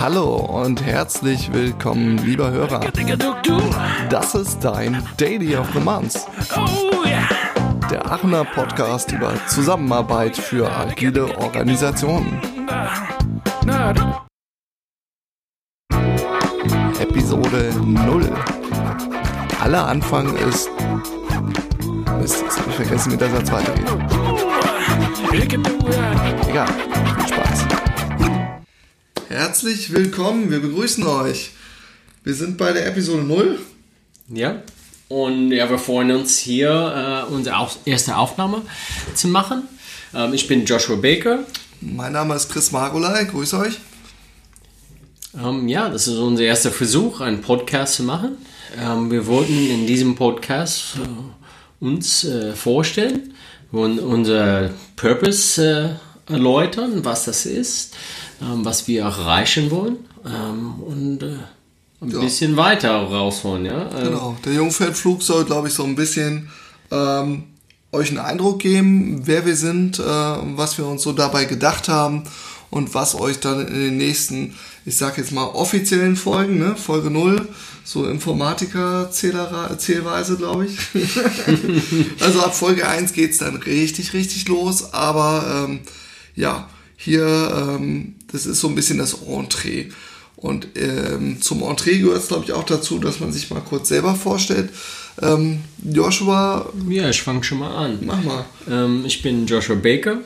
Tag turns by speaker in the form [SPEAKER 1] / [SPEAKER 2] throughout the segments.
[SPEAKER 1] Hallo und herzlich willkommen, lieber Hörer. Das ist dein Daily of the Month. Der Aachener Podcast über Zusammenarbeit für agile Organisationen. Episode 0. Aller Anfang ist. Mist, jetzt habe ich vergessen, wie der Satz weitergeht. Egal, viel Spaß. Herzlich willkommen, wir begrüßen euch. Wir sind bei der Episode 0.
[SPEAKER 2] Ja, und ja, wir freuen uns hier äh, unsere auf erste Aufnahme zu machen. Ähm, ich bin Joshua Baker.
[SPEAKER 1] Mein Name ist Chris Margolai, grüß euch.
[SPEAKER 2] Ähm, ja, das ist unser erster Versuch, einen Podcast zu machen. Ähm, wir wollten in diesem Podcast äh, uns äh, vorstellen und unser Purpose äh, erläutern, was das ist, ähm, was wir erreichen wollen ähm, und äh, ein
[SPEAKER 1] Ja.
[SPEAKER 2] bisschen weiter rausholen. Ja? Ähm,
[SPEAKER 1] Genau, der Jungfeldflug soll, glaube ich, so ein bisschen ähm, euch einen Eindruck geben, wer wir sind, äh, was wir uns so dabei gedacht haben und was euch dann in den nächsten, ich sag jetzt mal, offiziellen Folgen, ne, Folge 0, so Informatiker-Zählweise, glaube ich. also ab Folge 1 geht's dann richtig, richtig los, aber ähm, ja, hier, ähm, das ist so ein bisschen das Entree. Und ähm, zum Entree gehört es, glaube ich, auch dazu, dass man sich mal kurz selber vorstellt. Ähm, Joshua,
[SPEAKER 2] ja, ich fange schon mal an.
[SPEAKER 1] mach mal.
[SPEAKER 2] Ähm, ich bin Joshua Baker.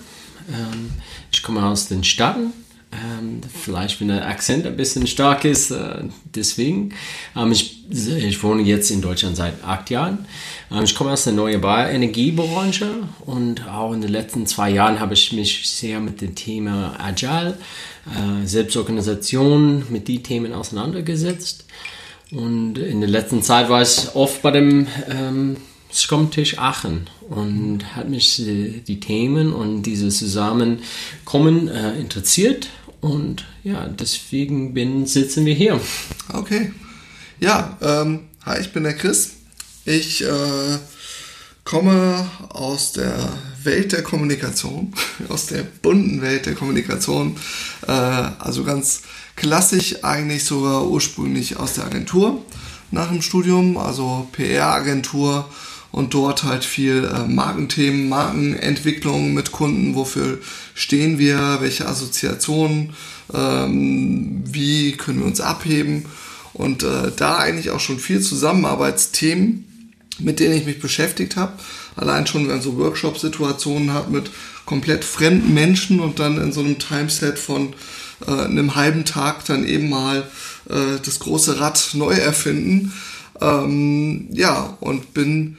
[SPEAKER 2] Ähm, ich komme aus den Staaten. Ähm, vielleicht, wenn der Akzent ein bisschen stark ist, äh, deswegen. Ähm, ich, ich wohne jetzt in Deutschland seit acht Jahren. Ähm, ich komme aus der erneuerbaren Energiebranche und auch in den letzten zwei Jahren habe ich mich sehr mit dem Thema Agile, äh, Selbstorganisation, mit die Themen auseinandergesetzt. Und in der letzten Zeit war ich oft bei dem Scrum-Tisch Aachen und hat mich äh, die Themen und dieses Zusammenkommen äh, interessiert. Und ja, deswegen bin, sitzen wir hier.
[SPEAKER 1] Okay. Ja, ähm, hi, ich bin der Chris. Ich äh, komme aus der Welt der Kommunikation, aus der bunten Welt der Kommunikation. Äh, also ganz klassisch eigentlich sogar ursprünglich aus der Agentur nach dem Studium, also PR-Agentur und dort halt viel äh, Markenthemen, Markenentwicklung mit Kunden, wofür stehen wir, welche Assoziationen, ähm, wie können wir uns abheben und äh, da eigentlich auch schon viel Zusammenarbeitsthemen, mit denen ich mich beschäftigt habe. Allein schon, wenn so Workshop-Situationen hat mit komplett fremden Menschen und dann in so einem Timeset von äh, einem halben Tag dann eben mal äh, das große Rad neu erfinden. Ähm, ja, und bin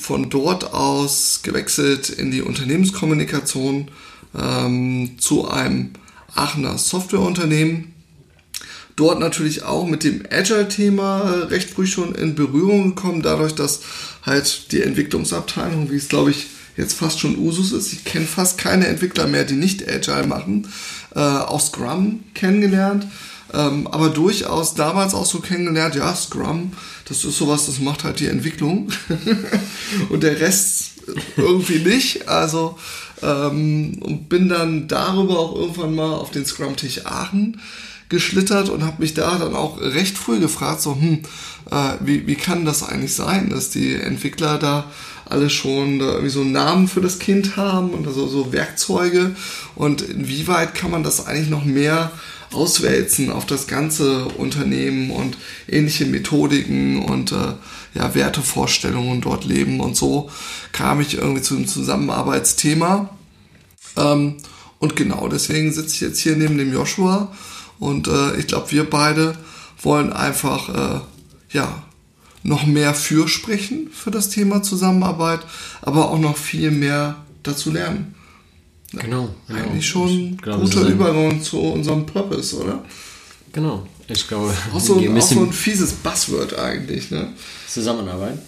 [SPEAKER 1] von dort aus gewechselt in die Unternehmenskommunikation ähm, zu einem Aachener Softwareunternehmen. Dort natürlich auch mit dem Agile-Thema äh, recht früh schon in Berührung gekommen, dadurch, dass halt die Entwicklungsabteilung, wie es glaube ich jetzt fast schon Usus ist, ich kenne fast keine Entwickler mehr, die nicht Agile machen, äh, auch Scrum kennengelernt, ähm, aber durchaus damals auch so kennengelernt, ja, Scrum, das ist sowas, das macht halt die Entwicklung. Und der Rest irgendwie nicht, also ähm, und bin dann darüber auch irgendwann mal auf den Scrum-Tisch Aachen geschlittert und habe mich da dann auch recht früh gefragt, so, hm, äh, wie, wie kann das eigentlich sein, dass die Entwickler da alle schon da irgendwie so einen Namen für das Kind haben und also so Werkzeuge. Und inwieweit kann man das eigentlich noch mehr auswälzen auf das ganze Unternehmen und ähnliche Methodiken und äh, ja, Wertevorstellungen dort leben? Und so kam ich irgendwie zu einem Zusammenarbeitsthema. Ähm, und genau deswegen sitze ich jetzt hier neben dem Joshua. Und äh, ich glaube, wir beide wollen einfach äh, ja noch mehr fürsprechen für das Thema Zusammenarbeit, aber auch noch viel mehr dazu lernen.
[SPEAKER 2] Genau. genau.
[SPEAKER 1] Eigentlich schon
[SPEAKER 2] es
[SPEAKER 1] guter Übergang zu unserem Purpose, oder?
[SPEAKER 2] Genau. Ich glaube,
[SPEAKER 1] Auch so, ein, auch so ein fieses Buzzword eigentlich, ne?
[SPEAKER 2] Zusammenarbeit.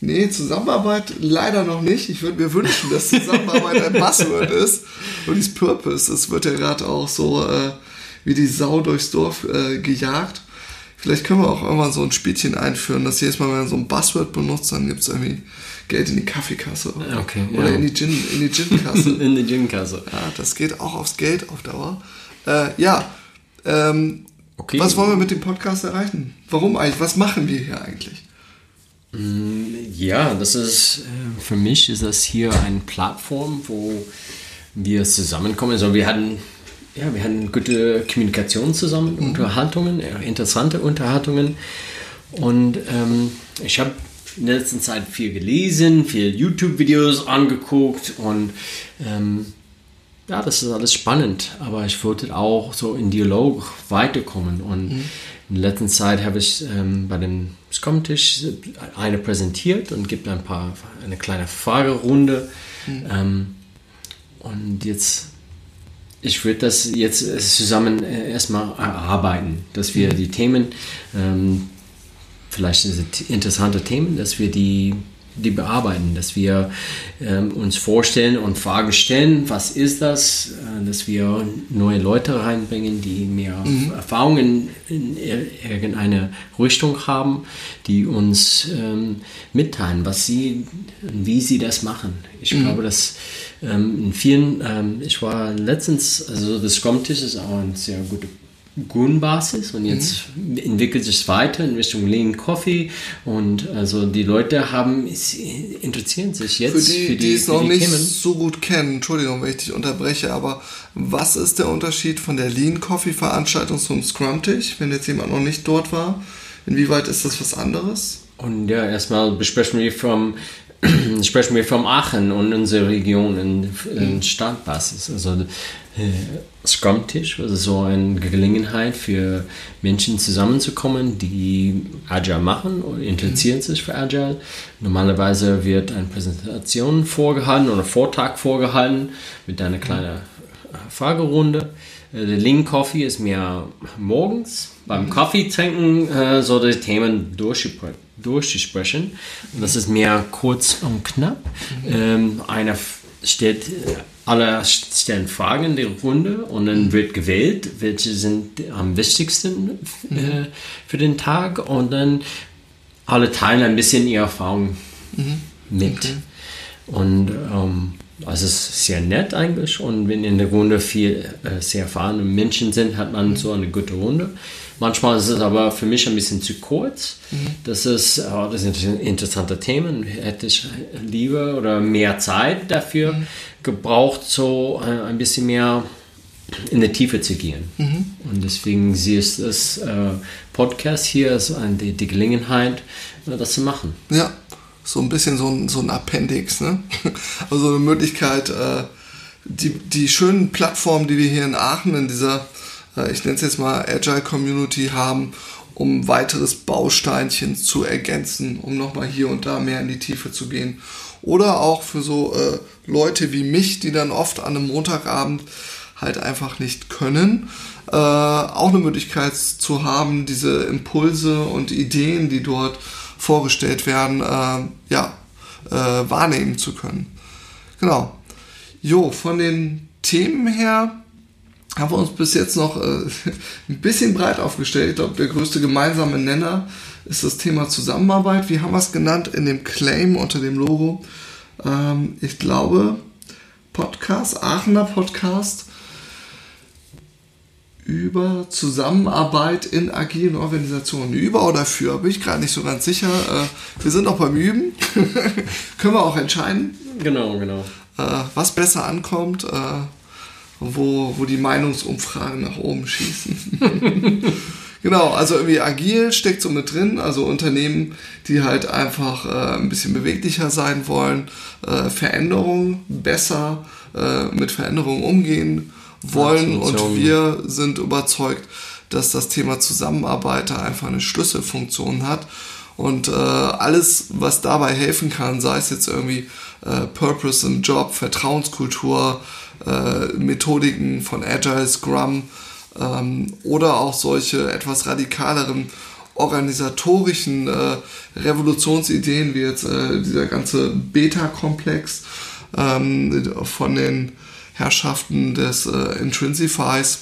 [SPEAKER 1] Nee, Zusammenarbeit leider noch nicht. Ich würde mir wünschen, dass Zusammenarbeit ein Buzzword ist. Und dieses Purpose, das wird ja gerade auch so äh, wie die Sau durchs Dorf äh, gejagt. Vielleicht können wir auch irgendwann so ein Spielchen einführen, dass jedes Mal, wenn man so ein Buzzword benutzt, dann gibt es irgendwie Geld in die Kaffeekasse.
[SPEAKER 2] Okay,
[SPEAKER 1] Oder
[SPEAKER 2] ja.
[SPEAKER 1] in die Gin, in die Gin-Kasse.
[SPEAKER 2] In die Gymkasse.
[SPEAKER 1] ja, das geht auch aufs Geld auf Dauer. Äh, ja, ähm,
[SPEAKER 2] Okay.
[SPEAKER 1] was wollen wir mit dem Podcast erreichen? Warum eigentlich? Was machen wir hier eigentlich?
[SPEAKER 2] Ja, das ist äh, für mich ist das hier eine Plattform, wo wir zusammenkommen. Also wir hatten ja, wir hatten gute Kommunikation zusammen, Unterhaltungen, äh, interessante Unterhaltungen. Und ähm, ich habe in der letzten Zeit viel gelesen, viel YouTube-Videos angeguckt und ähm, ja, das ist alles spannend, aber ich wollte auch so in Dialog weiterkommen. Und in der letzten Zeit habe ich ähm, bei dem Scrum-Tisch eine präsentiert und gibt ein paar, eine kleine Fragerunde. Ähm, und jetzt, ich würde das jetzt zusammen äh, erstmal erarbeiten, dass wir die Themen, ähm, vielleicht interessante Themen, dass wir die, die bearbeiten, dass wir ähm, uns vorstellen und Fragen stellen, was ist das, äh, dass wir neue Leute reinbringen, die mehr Erfahrungen in ir- irgendeine Richtung haben, die uns ähm, mitteilen, was sie, wie sie das machen. Ich glaube, dass ähm, in vielen, ähm, ich war letztens, also das Scrum-Tisch ist auch eine sehr gute Grundbasis und jetzt entwickelt sich weiter in Richtung Lean Coffee und also die Leute haben sie interessieren sich
[SPEAKER 1] Für
[SPEAKER 2] jetzt
[SPEAKER 1] die, die, es
[SPEAKER 2] für
[SPEAKER 1] noch nicht
[SPEAKER 2] Themen.
[SPEAKER 1] so gut kennen, Entschuldigung, wenn ich dich unterbreche, aber was ist der Unterschied von der Lean Coffee Veranstaltung zum Scrum-Tisch, wenn jetzt jemand noch nicht dort war? Inwieweit ist das was anderes?
[SPEAKER 2] Und ja, erstmal besprechen wir vom sprechen wir vom Aachen und unsere Region in, in Stadtbasis. Also äh, Scrum-Tisch, also so eine Gelegenheit für Menschen zusammenzukommen, die Agile machen und interessieren sich für Agile. Normalerweise wird eine Präsentation vorgehalten oder Vortrag vorgehalten mit einer kleinen äh, Fragerunde. Äh, Der Lean Coffee ist mehr morgens beim Kaffee trinken, äh, so die Themen durchzusprechen. Und das ist mehr kurz und knapp. Ähm, einer stellt, alle stellen Fragen in die Runde und dann wird gewählt, welche sind am wichtigsten äh, für den Tag und dann alle teilen ein bisschen ihre Erfahrung mit. Und ähm, also es ist sehr nett eigentlich und wenn in der Runde viel äh, sehr erfahrene Menschen sind, hat man so eine gute Runde. Manchmal ist es aber für mich ein bisschen zu kurz. Das ist, äh, das sind interessante Themen. Hätte ich lieber oder mehr Zeit dafür gebraucht, so äh, ein bisschen mehr in die Tiefe zu gehen. Und deswegen siehst du das äh, Podcast hier als eine, die, die Gelegenheit, äh, das zu machen.
[SPEAKER 1] Ja, so ein bisschen so ein, so ein Appendix, ne? Also eine Möglichkeit, die, die schönen Plattformen, die wir hier in Aachen in dieser, ich nenne es jetzt mal Agile Community haben, um weiteres Bausteinchen zu ergänzen, um nochmal hier und da mehr in die Tiefe zu gehen. Oder auch für so äh, Leute wie mich, die dann oft an einem Montagabend halt einfach nicht können, äh, auch eine Möglichkeit zu haben, diese Impulse und Ideen, die dort vorgestellt werden, äh, ja, äh, wahrnehmen zu können. Genau. Jo, von den Themen her haben wir uns bis jetzt noch äh, ein bisschen breit aufgestellt. Ich glaube, der größte gemeinsame Nenner ist das Thema Zusammenarbeit. Wie haben wir es genannt in dem Claim unter dem Logo? Ähm, ich glaube, Podcast, Aachener Podcast über Zusammenarbeit in agilen Organisationen. Über oder für, bin ich gerade nicht so ganz sicher. Äh, wir sind auch beim Üben. Können wir auch entscheiden,
[SPEAKER 2] Genau, genau.
[SPEAKER 1] äh, was besser ankommt, äh, wo, wo die Meinungsumfragen nach oben schießen. genau, also irgendwie agil steckt so mit drin, also Unternehmen, die halt einfach äh, ein bisschen beweglicher sein wollen, äh, Veränderungen besser äh, mit Veränderungen umgehen wollen. Und wir sind überzeugt, dass das Thema Zusammenarbeit da einfach eine Schlüsselfunktion hat. Und äh, alles, was dabei helfen kann, sei es jetzt irgendwie äh, Purpose im Job, Vertrauenskultur, äh, Methodiken von Agile, Scrum ähm, oder auch solche etwas radikaleren organisatorischen äh, Revolutionsideen wie jetzt äh, dieser ganze Beta-Komplex ähm, von den Herrschaften des äh, Intrinsifies.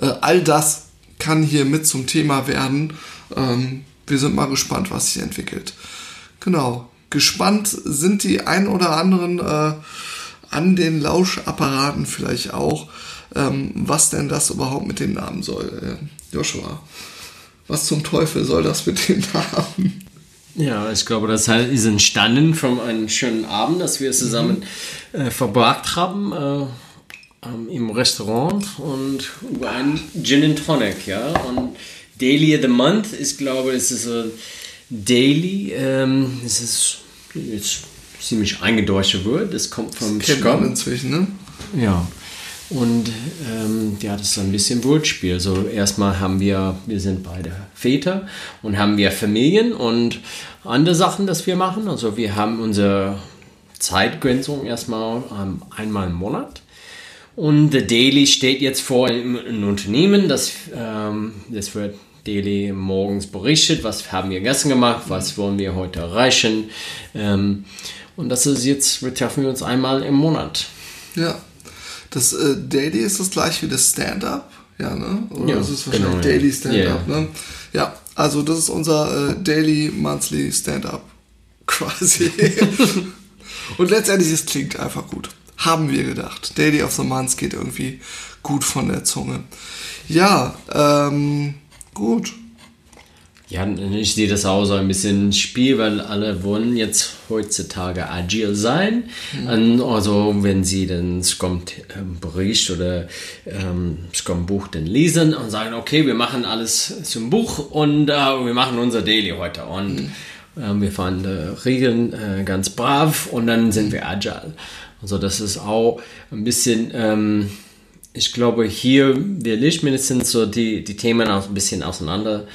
[SPEAKER 1] Äh, all das kann hier mit zum Thema werden. Ähm, wir sind mal gespannt, was sich entwickelt. Genau. Gespannt sind die ein oder anderen äh, an den Lauschapparaten vielleicht auch, ähm, was denn das überhaupt mit dem Namen soll. Äh, Joshua, was zum Teufel soll das mit dem Namen?
[SPEAKER 2] Ja, ich glaube, das ist entstanden von einem schönen Abend, das wir zusammen äh, verbracht haben äh, ähm, im Restaurant und über einen Gin and Tonic, ja. Und Daily of the Month ist, glaube ich, es ist ein Daily, ähm, es ist jetzt ziemlich eingedeutschte Wort, das kommt vom
[SPEAKER 1] man inzwischen, ne?
[SPEAKER 2] Ja. Und ähm, ja, das ist ein bisschen Wortspiel. So erstmal haben wir, wir sind beide Väter und haben wir Familien und andere Sachen, das wir machen. Also wir haben unsere Zeitgrenzung erstmal ähm, einmal im Monat. Und The Daily steht jetzt vor im Unternehmen. Das, ähm, das wird Daily morgens berichtet. Was haben wir gestern gemacht? Was wollen wir heute erreichen? Ähm, und das ist jetzt, wir treffen wir uns einmal im Monat.
[SPEAKER 1] Ja. Das äh, Daily ist das gleich wie das Stand-up, ja, ne? Oder
[SPEAKER 2] Ja,
[SPEAKER 1] ist es wahrscheinlich
[SPEAKER 2] genau.
[SPEAKER 1] Daily Stand-up,
[SPEAKER 2] Ja.
[SPEAKER 1] ne? Ja, also das ist unser äh, Daily Monthly Stand-up quasi. Und letztendlich, es klingt einfach gut. Haben wir gedacht. Daily of the Month geht irgendwie gut von der Zunge. Ja, ähm, gut.
[SPEAKER 2] Ja, ich sehe das auch so ein bisschen Spiel, weil alle wollen jetzt heutzutage agil sein. Und also wenn sie den Scrum-Bericht oder ähm, Scrum-Buch dann lesen und sagen, okay, wir machen alles zum Buch und äh, wir machen unser Daily heute. Und ähm, wir fahren äh, Regeln äh, ganz brav und dann sind wir agile. Also das ist auch ein bisschen... Ähm, ich glaube, hier will ich mindestens so die, die Themen auch ein bisschen auseinander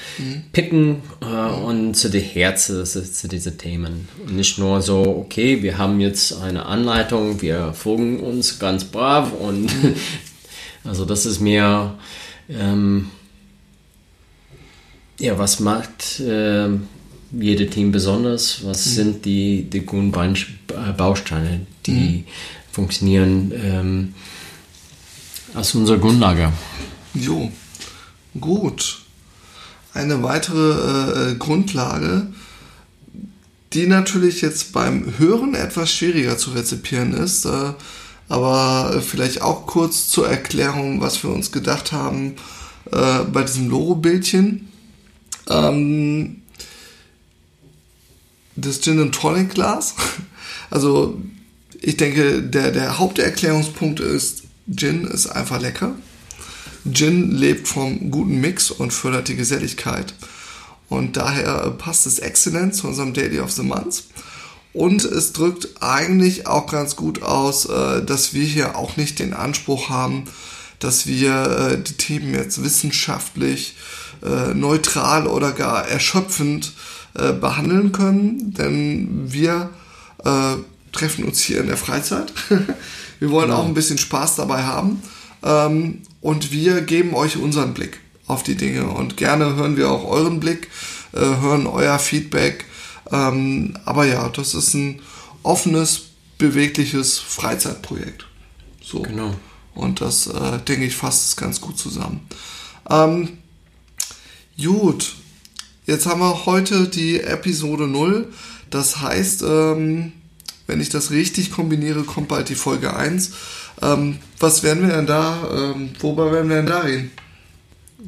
[SPEAKER 2] picken äh, und zu den Herzen zu, zu diesen Themen. Und nicht nur so, okay, wir haben jetzt eine Anleitung, wir folgen uns ganz brav und also das ist mir, ähm, ja, was macht äh, jedes Team besonders? Was sind die, die guten äh, Bausteine, die funktionieren? Ähm, als unsere Grundlage.
[SPEAKER 1] Jo, gut. Eine weitere äh, Grundlage, die natürlich jetzt beim Hören etwas schwieriger zu rezipieren ist, äh, aber vielleicht auch kurz zur Erklärung, was wir uns gedacht haben äh, bei diesem Logo-Bildchen. Ähm, das Gin and Tonic Glas. Also ich denke, der, der Haupterklärungspunkt ist, Gin ist einfach lecker. Gin lebt vom guten Mix und fördert die Geselligkeit. Und daher passt es exzellent zu unserem Daily of the Month. Und es drückt eigentlich auch ganz gut aus, äh, dass wir hier auch nicht den Anspruch haben, dass wir äh, die Themen jetzt wissenschaftlich, äh, neutral oder gar erschöpfend behandeln können. Denn wir treffen uns hier in der Freizeit. wir wollen auch ein bisschen Spaß dabei haben. Ähm, und wir geben euch unseren Blick auf die Dinge. Und gerne hören wir auch euren Blick, äh, hören euer Feedback. Ähm, aber ja, das ist ein offenes, bewegliches Freizeitprojekt. So.
[SPEAKER 2] Genau.
[SPEAKER 1] Und das, äh, denke ich, fasst es ganz gut zusammen. Ähm, gut, jetzt haben wir heute die Episode 0. Das heißt, ähm, wenn ich das richtig kombiniere, kommt bald die Folge 1. Ähm, was werden wir denn da, ähm, worüber werden wir denn da reden?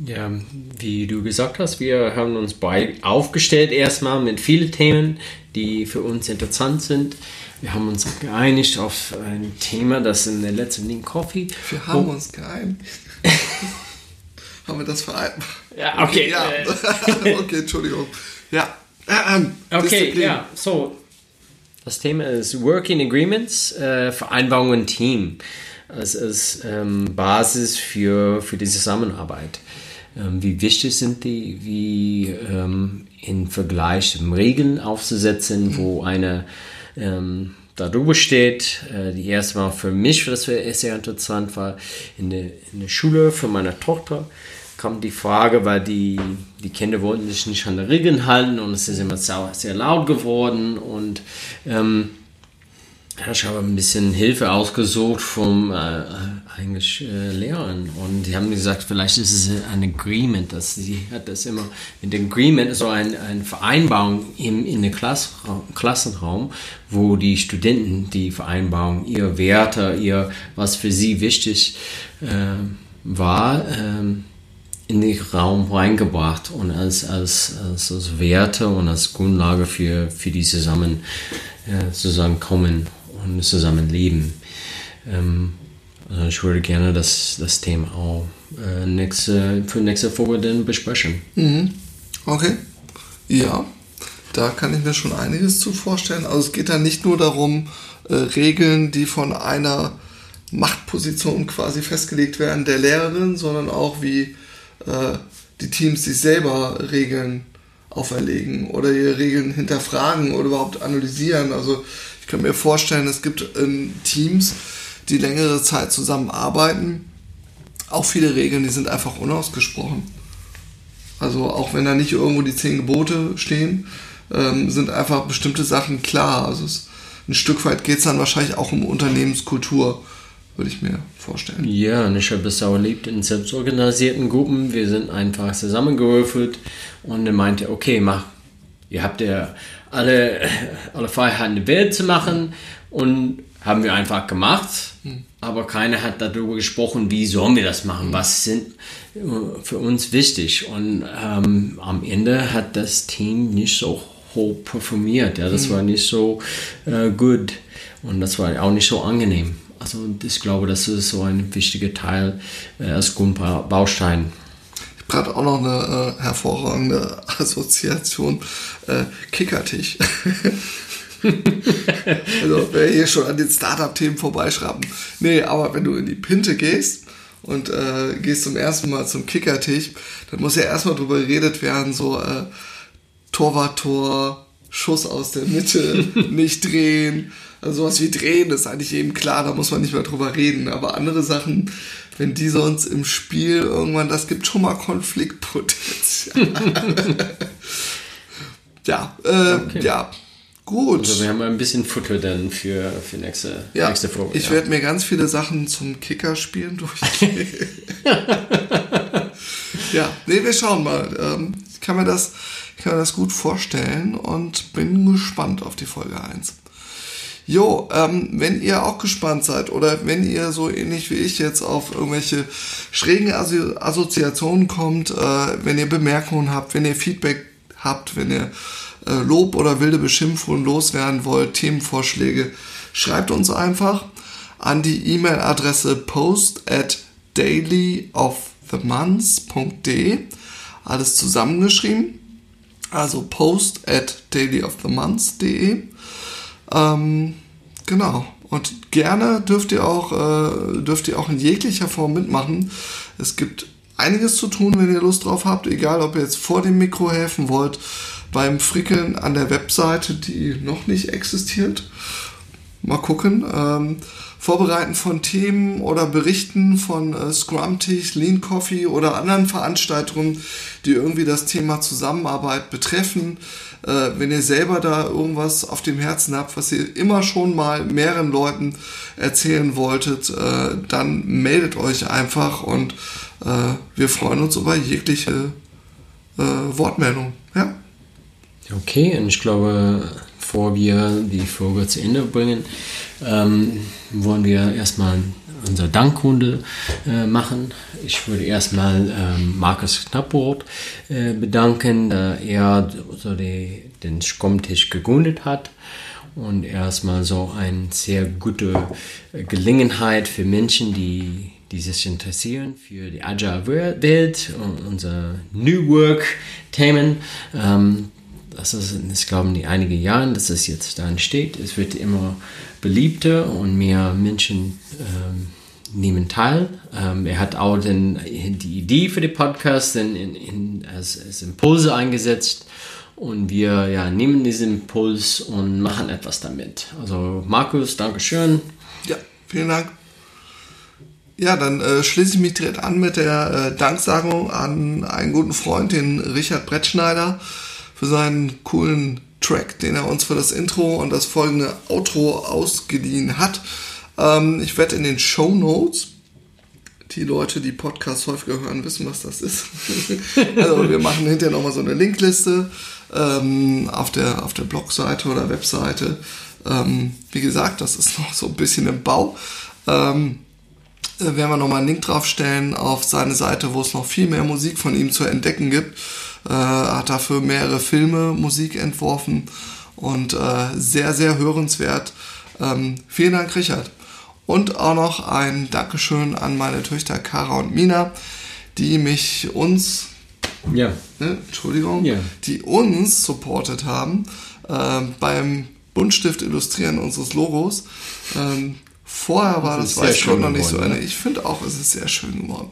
[SPEAKER 2] Ja, wie du gesagt hast, wir haben uns bei aufgestellt erstmal mit vielen Themen, die für uns interessant sind. Wir haben uns geeinigt auf ein Thema, das in der letzten Link Coffee.
[SPEAKER 1] Wir haben uns geeinigt. haben wir das vereinbart?
[SPEAKER 2] Ja, okay.
[SPEAKER 1] Ja. okay, Entschuldigung. Ja. Ähm,
[SPEAKER 2] Okay,
[SPEAKER 1] Disziplin.
[SPEAKER 2] ja, so. Das Thema ist Working Agreements, äh, Vereinbarungen im Team. Es ist ähm, Basis für, für die Zusammenarbeit. Ähm, wie wichtig sind die? Wie ähm, im Vergleich Regeln aufzusetzen, wo eine ähm, darüber steht. Äh, die erste war für mich, das war sehr interessant, war in der, in der Schule für meine Tochter kam die Frage, weil die, die Kinder wollten sich nicht an die Regeln halten und es ist immer sehr, sehr laut geworden und ähm, ich habe ein bisschen Hilfe ausgesucht vom äh, eigentlich äh, Lehrern und die haben gesagt, vielleicht ist es ein Agreement, dass sie hat das immer mit dem Agreement so ein, eine Vereinbarung im in der Klassraum, Klassenraum, wo die Studenten die Vereinbarung, ihr Werte, ihr was für sie wichtig äh, war. Ähm, in den Raum reingebracht und als, als, als, als Werte und als Grundlage für, für die zusammen, äh, Zusammenkommen und Zusammenleben. Ähm, also ich würde gerne das, das Thema auch äh, nächste, für nächste Folge dann besprechen.
[SPEAKER 1] Mhm. Okay. Ja, da kann ich mir schon einiges zu vorstellen. Also es geht da nicht nur darum, äh, Regeln, die von einer Machtposition quasi festgelegt werden, der Lehrerin, sondern auch wie äh, die Teams sich selber Regeln auferlegen oder ihre Regeln hinterfragen oder überhaupt analysieren. Also ich kann mir vorstellen, es gibt ähm, Teams, die längere Zeit zusammenarbeiten, auch viele Regeln, die sind einfach unausgesprochen. Also auch wenn da nicht irgendwo die zehn Gebote stehen, ähm, sind einfach bestimmte Sachen klar. Also es, ein Stück weit geht es dann wahrscheinlich auch um Unternehmenskultur würde ich mir vorstellen.
[SPEAKER 2] Ja, und ich habe es auch erlebt in selbstorganisierten Gruppen. Wir sind einfach zusammengewürfelt und er meinte, okay, mach, ihr habt ja alle, alle Freiheiten der Welt zu machen und haben wir einfach gemacht, hm. aber keiner hat darüber gesprochen, wie sollen wir das machen, was sind äh, für uns wichtig. Und ähm, am Ende hat das Team nicht so hoch performiert, ja, das hm. war nicht so äh, gut und das war auch nicht so angenehm. Also ich glaube, das ist so ein wichtiger Teil äh, als Grundbaustein.
[SPEAKER 1] Ich habe auch noch eine äh, hervorragende Assoziation. Äh, Kickertisch. also wer hier schon an den Startup-Themen vorbeischrappen. Nee, aber wenn du in die Pinte gehst und äh, gehst zum ersten Mal zum Kickertisch, dann muss ja erstmal drüber geredet werden, so äh, Torwart-Tor, Schuss aus der Mitte, nicht drehen, also sowas wie drehen ist eigentlich eben klar, da muss man nicht mehr drüber reden. Aber andere Sachen, wenn die sonst im Spiel irgendwann, das gibt schon mal Konfliktpotenzial. ja, äh, okay. ja. Gut.
[SPEAKER 2] Also wir haben ein bisschen Futter dann für, für nächste,
[SPEAKER 1] ja,
[SPEAKER 2] nächste Folge.
[SPEAKER 1] Ich ja. werde mir ganz viele Sachen zum Kicker-Spielen durchgehen. ja, nee, wir schauen mal. Ähm, ich kann mir das, ich kann mir das gut vorstellen und bin gespannt auf die Folge 1. Jo, ähm, wenn ihr auch gespannt seid oder wenn ihr so ähnlich wie ich jetzt auf irgendwelche schrägen Assozi Assoziationen kommt, äh, wenn ihr Bemerkungen habt, wenn ihr Feedback habt, wenn ihr äh, Lob oder wilde Beschimpfungen loswerden wollt, Themenvorschläge, schreibt uns einfach an die E-Mail-Adresse post at dailyofthemonths.de. Alles zusammengeschrieben. Also post at dailyofthemonths.de. Ähm, genau. Und gerne dürft ihr auch, äh, dürft ihr auch in jeglicher Form mitmachen. Es gibt einiges zu tun, wenn ihr Lust drauf habt, egal ob ihr jetzt vor dem Mikro helfen wollt, beim Frickeln an der Webseite, die noch nicht existiert. Mal gucken. Ähm, Vorbereiten von Themen oder Berichten von äh, Scrum-Tisch, Lean Coffee oder anderen Veranstaltungen, die irgendwie das Thema Zusammenarbeit betreffen. Äh, wenn ihr selber da irgendwas auf dem Herzen habt, was ihr immer schon mal mehreren Leuten erzählen wolltet, äh, dann meldet euch einfach und äh, wir freuen uns über jegliche äh, Wortmeldung. Ja.
[SPEAKER 2] Okay, und ich glaube, bevor wir die Folge zu Ende bringen, ähm, wollen wir erstmal unser Dankrunde äh, machen. Ich würde erstmal ähm, Markus Knapproth äh, bedanken, da er so die, den Schkommtisch gegründet hat und erstmal so eine sehr gute äh, Gelegenheit für Menschen, die, die sich interessieren für die Agile Welt und unsere New Work Themen. Ähm, das ist, ich glaube, in einigen Jahren, dass es jetzt da entsteht. Es wird immer beliebter und mehr Menschen ähm, nehmen teil. Ähm, er hat auch den, die Idee für den Podcast in, in, in, als, als Impulse eingesetzt und wir ja, nehmen diesen Impuls und machen etwas damit. Also Markus, Dankeschön.
[SPEAKER 1] Ja, vielen Dank. Ja, dann äh, schließe ich mich direkt an mit der äh, Danksagung an einen guten Freund, den Richard Brettschneider, für seinen coolen Track, den er uns für das Intro und das folgende Outro ausgeliehen hat. Ähm, ich werde in den Show Notes die Leute, die Podcasts häufiger hören, wissen, was das ist. also wir machen hinterher nochmal so eine Linkliste ähm, auf, der, auf der Blogseite oder Webseite. Ähm, wie gesagt, das ist noch so ein bisschen im Bau. Ähm, äh, werden wir nochmal einen Link draufstellen auf seine Seite, wo es noch viel mehr Musik von ihm zu entdecken gibt. Äh, hat dafür mehrere Filme Musik entworfen und äh, sehr, sehr hörenswert. Ähm, vielen Dank, Richard. Und auch noch ein Dankeschön an meine Töchter Kara und Mina, die mich uns,
[SPEAKER 2] Ja.
[SPEAKER 1] ne, Entschuldigung,
[SPEAKER 2] Ja.
[SPEAKER 1] die uns supportet haben äh, beim Buntstift Illustrieren unseres Logos. Ähm, vorher war
[SPEAKER 2] Das
[SPEAKER 1] das, weiß ich
[SPEAKER 2] schön
[SPEAKER 1] noch nicht so
[SPEAKER 2] geworden,
[SPEAKER 1] eine. Ich finde auch, es ist sehr schön geworden.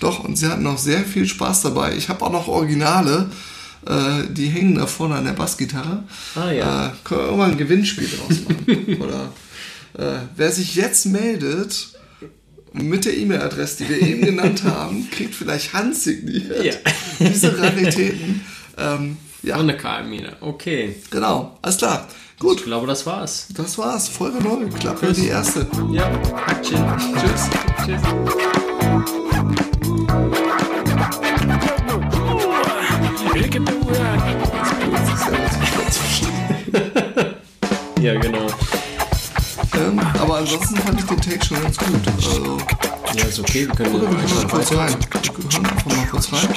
[SPEAKER 1] Doch, und sie hatten auch sehr viel Spaß dabei. Ich habe auch noch Originale, äh, die hängen da vorne an der Bassgitarre.
[SPEAKER 2] Ah, ja.
[SPEAKER 1] Äh, können wir irgendwann ein Gewinnspiel draus machen. Oder äh, wer sich jetzt meldet mit der E-Mail-Adresse, die wir eben genannt haben, kriegt vielleicht handsigniert
[SPEAKER 2] Ja.
[SPEAKER 1] diese Raritäten. Ähm, ja,
[SPEAKER 2] Und eine Karmine. Okay.
[SPEAKER 1] genau. Alles klar.
[SPEAKER 2] Ich
[SPEAKER 1] Gut,
[SPEAKER 2] glaube, das war's.
[SPEAKER 1] das war's. Folge 9. Klappe die erste.
[SPEAKER 2] Ja. Action.
[SPEAKER 1] Tschüss.
[SPEAKER 2] Tschüss. Ja, genau.
[SPEAKER 1] Ähm, aber ansonsten fand ich den Take schon ganz gut. Also,
[SPEAKER 2] Ja, ist okay. Wir können
[SPEAKER 1] oder wir hören kurz rein. Wir hören einfach mal kurz rein.